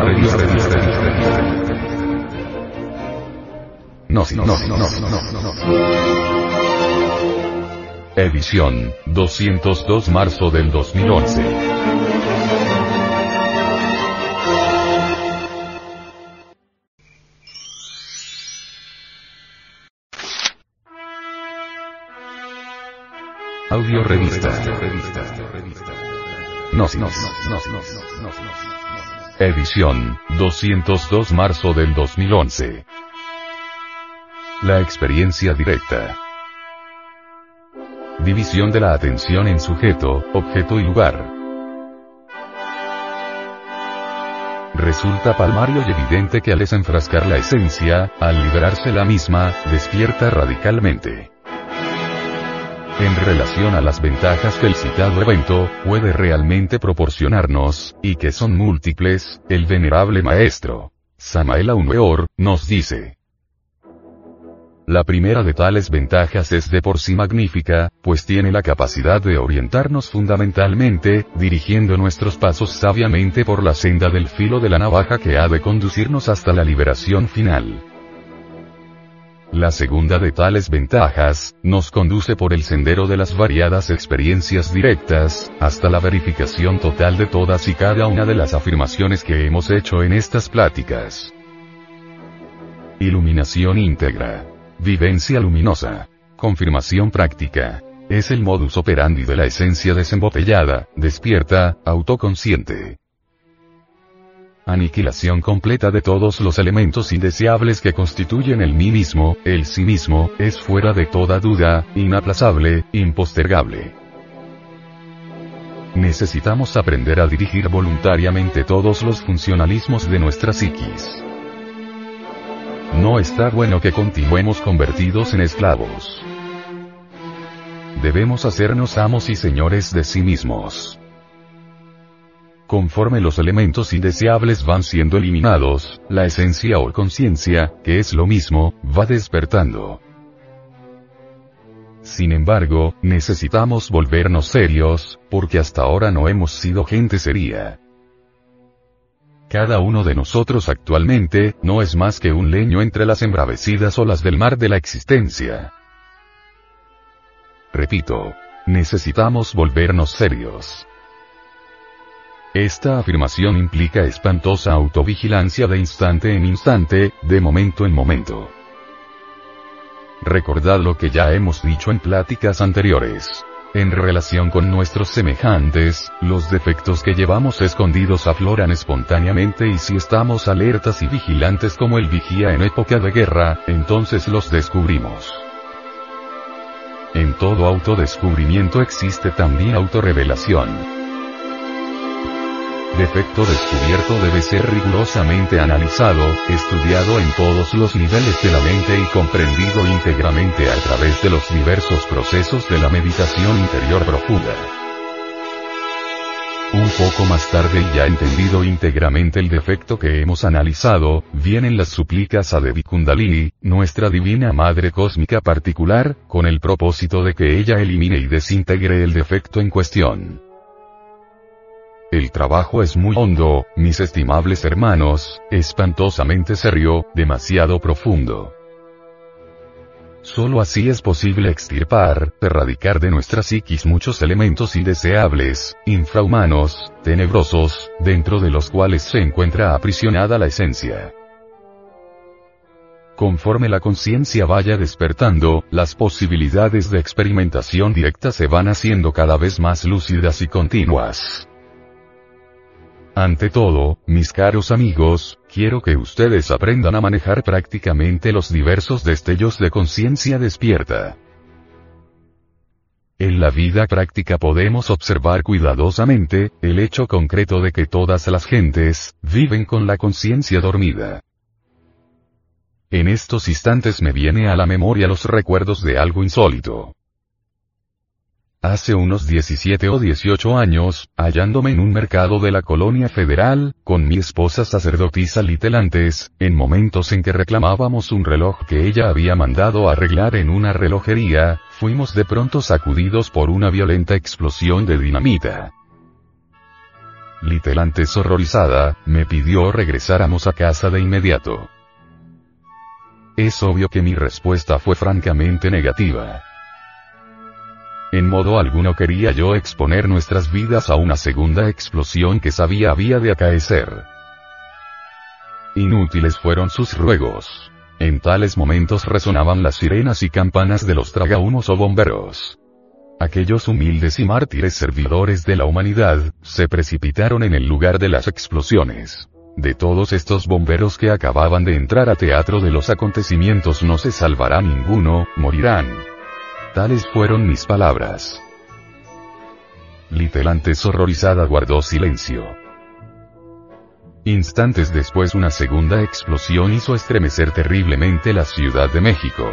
Audio revista. No, no, no, no, no, no. Edición, 202 marzo del 2011. Audio revista. No, no, no, no, Edición, 202 marzo del 2011. La experiencia directa. División de la atención en sujeto, objeto y lugar. Resulta palmario y evidente que al desenfrascar la esencia, al liberarse la misma, despierta radicalmente. En relación a las ventajas que el citado evento puede realmente proporcionarnos, y que son múltiples, el venerable maestro, Samael Aumeor, nos dice. La primera de tales ventajas es de por sí magnífica, pues tiene la capacidad de orientarnos fundamentalmente, dirigiendo nuestros pasos sabiamente por la senda del filo de la navaja que ha de conducirnos hasta la liberación final. La segunda de tales ventajas, nos conduce por el sendero de las variadas experiencias directas, hasta la verificación total de todas y cada una de las afirmaciones que hemos hecho en estas pláticas. Iluminación íntegra. Vivencia luminosa. Confirmación práctica. Es el modus operandi de la esencia desembotellada, despierta, autoconsciente. Aniquilación completa de todos los elementos indeseables que constituyen el mí mismo, el sí mismo, es fuera de toda duda, inaplazable, impostergable. Necesitamos aprender a dirigir voluntariamente todos los funcionalismos de nuestra psiquis. No está bueno que continuemos convertidos en esclavos. Debemos hacernos amos y señores de sí mismos. Conforme los elementos indeseables van siendo eliminados, la esencia o conciencia, que es lo mismo, va despertando. Sin embargo, necesitamos volvernos serios, porque hasta ahora no hemos sido gente seria. Cada uno de nosotros actualmente, no es más que un leño entre las embravecidas olas del mar de la existencia. Repito, necesitamos volvernos serios. Esta afirmación implica espantosa autovigilancia de instante en instante, de momento en momento. Recordad lo que ya hemos dicho en pláticas anteriores. En relación con nuestros semejantes, los defectos que llevamos escondidos afloran espontáneamente y si estamos alertas y vigilantes como el vigía en época de guerra, entonces los descubrimos. En todo autodescubrimiento existe también autorrevelación defecto descubierto debe ser rigurosamente analizado, estudiado en todos los niveles de la mente y comprendido íntegramente a través de los diversos procesos de la meditación interior profunda. Un poco más tarde y ya entendido íntegramente el defecto que hemos analizado, vienen las súplicas a Devi Kundalini, nuestra divina madre cósmica particular, con el propósito de que ella elimine y desintegre el defecto en cuestión. El trabajo es muy hondo, mis estimables hermanos, espantosamente serio, demasiado profundo. Solo así es posible extirpar, erradicar de nuestra psiquis muchos elementos indeseables, infrahumanos, tenebrosos, dentro de los cuales se encuentra aprisionada la esencia. Conforme la conciencia vaya despertando, las posibilidades de experimentación directa se van haciendo cada vez más lúcidas y continuas. Ante todo, mis caros amigos, quiero que ustedes aprendan a manejar prácticamente los diversos destellos de conciencia despierta. En la vida práctica podemos observar cuidadosamente, el hecho concreto de que todas las gentes, viven con la conciencia dormida. En estos instantes me viene a la memoria los recuerdos de algo insólito. Hace unos 17 o 18 años, hallándome en un mercado de la colonia federal, con mi esposa sacerdotisa Litelantes, en momentos en que reclamábamos un reloj que ella había mandado arreglar en una relojería, fuimos de pronto sacudidos por una violenta explosión de dinamita. Little antes horrorizada, me pidió regresáramos a casa de inmediato. Es obvio que mi respuesta fue francamente negativa. En modo alguno quería yo exponer nuestras vidas a una segunda explosión que sabía había de acaecer. Inútiles fueron sus ruegos. En tales momentos resonaban las sirenas y campanas de los tragahumos o bomberos. Aquellos humildes y mártires servidores de la humanidad, se precipitaron en el lugar de las explosiones. De todos estos bomberos que acababan de entrar a teatro de los acontecimientos no se salvará ninguno, morirán. Tales fueron mis palabras. Little horrorizada guardó silencio. Instantes después una segunda explosión hizo estremecer terriblemente la Ciudad de México.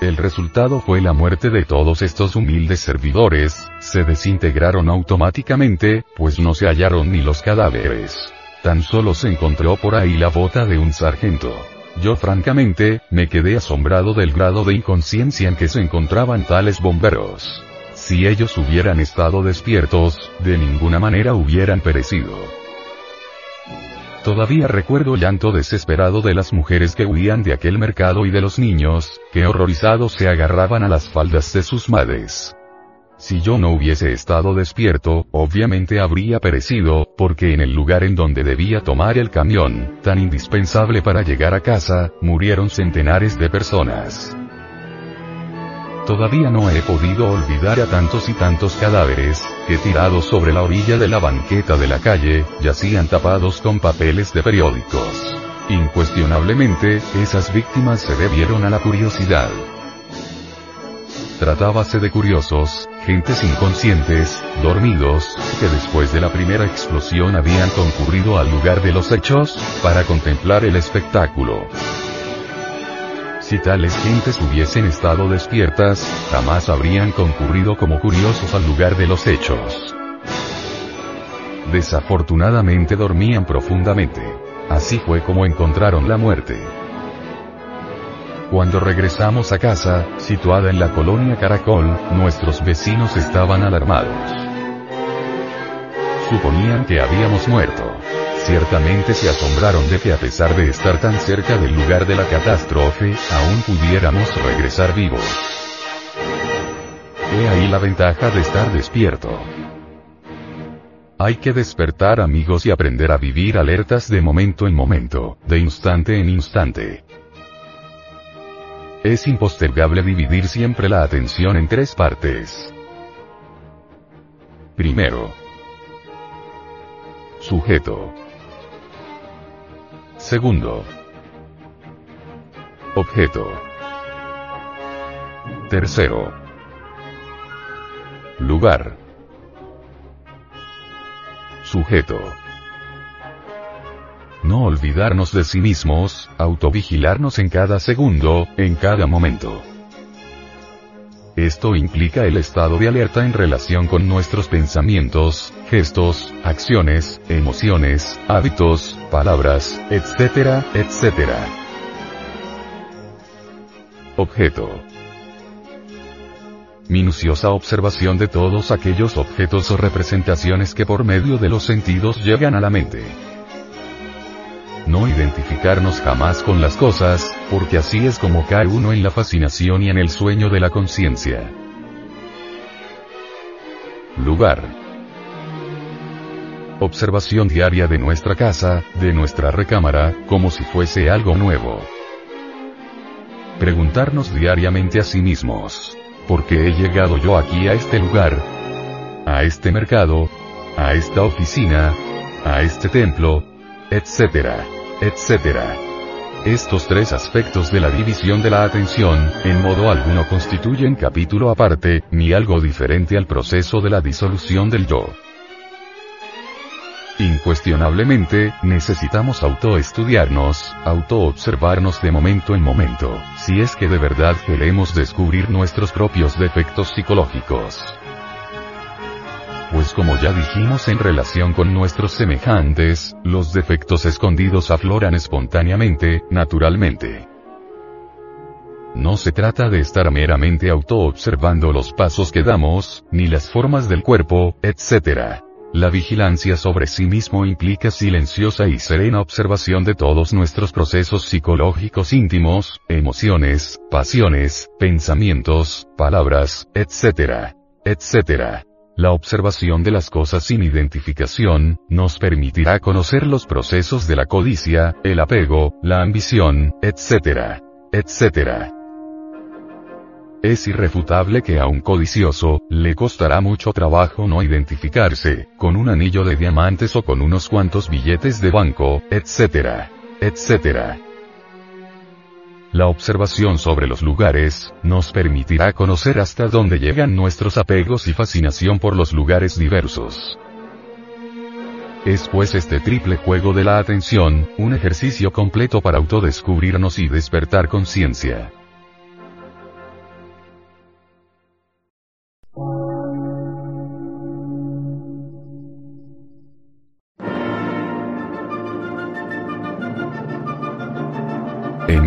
El resultado fue la muerte de todos estos humildes servidores, se desintegraron automáticamente, pues no se hallaron ni los cadáveres. Tan solo se encontró por ahí la bota de un sargento. Yo francamente, me quedé asombrado del grado de inconsciencia en que se encontraban tales bomberos. Si ellos hubieran estado despiertos, de ninguna manera hubieran perecido. Todavía recuerdo el llanto desesperado de las mujeres que huían de aquel mercado y de los niños, que horrorizados se agarraban a las faldas de sus madres. Si yo no hubiese estado despierto, obviamente habría perecido, porque en el lugar en donde debía tomar el camión, tan indispensable para llegar a casa, murieron centenares de personas. Todavía no he podido olvidar a tantos y tantos cadáveres, que tirados sobre la orilla de la banqueta de la calle, yacían tapados con papeles de periódicos. Incuestionablemente, esas víctimas se debieron a la curiosidad. Tratábase de curiosos, gentes inconscientes, dormidos, que después de la primera explosión habían concurrido al lugar de los hechos, para contemplar el espectáculo. Si tales gentes hubiesen estado despiertas, jamás habrían concurrido como curiosos al lugar de los hechos. Desafortunadamente dormían profundamente. Así fue como encontraron la muerte. Cuando regresamos a casa, situada en la colonia Caracol, nuestros vecinos estaban alarmados. Suponían que habíamos muerto. Ciertamente se asombraron de que a pesar de estar tan cerca del lugar de la catástrofe, aún pudiéramos regresar vivos. He ahí la ventaja de estar despierto. Hay que despertar amigos y aprender a vivir alertas de momento en momento, de instante en instante. Es impostergable dividir siempre la atención en tres partes. Primero. Sujeto. Segundo. Objeto. Tercero. Lugar. Sujeto. No olvidarnos de sí mismos, autovigilarnos en cada segundo, en cada momento. Esto implica el estado de alerta en relación con nuestros pensamientos, gestos, acciones, emociones, hábitos, palabras, etcétera, etcétera. Objeto. Minuciosa observación de todos aquellos objetos o representaciones que por medio de los sentidos llegan a la mente. No identificarnos jamás con las cosas, porque así es como cae uno en la fascinación y en el sueño de la conciencia. Lugar. Observación diaria de nuestra casa, de nuestra recámara, como si fuese algo nuevo. Preguntarnos diariamente a sí mismos. ¿Por qué he llegado yo aquí a este lugar? A este mercado? A esta oficina? A este templo? Etcétera, etcétera. Estos tres aspectos de la división de la atención, en modo alguno constituyen capítulo aparte, ni algo diferente al proceso de la disolución del yo. Incuestionablemente, necesitamos autoestudiarnos, autoobservarnos de momento en momento, si es que de verdad queremos descubrir nuestros propios defectos psicológicos pues como ya dijimos en relación con nuestros semejantes, los defectos escondidos afloran espontáneamente, naturalmente. No se trata de estar meramente auto-observando los pasos que damos, ni las formas del cuerpo, etc. La vigilancia sobre sí mismo implica silenciosa y serena observación de todos nuestros procesos psicológicos íntimos, emociones, pasiones, pensamientos, palabras, etc. etc. La observación de las cosas sin identificación, nos permitirá conocer los procesos de la codicia, el apego, la ambición, etc. etc. Es irrefutable que a un codicioso, le costará mucho trabajo no identificarse, con un anillo de diamantes o con unos cuantos billetes de banco, etc. etc. La observación sobre los lugares, nos permitirá conocer hasta dónde llegan nuestros apegos y fascinación por los lugares diversos. Es pues este triple juego de la atención, un ejercicio completo para autodescubrirnos y despertar conciencia.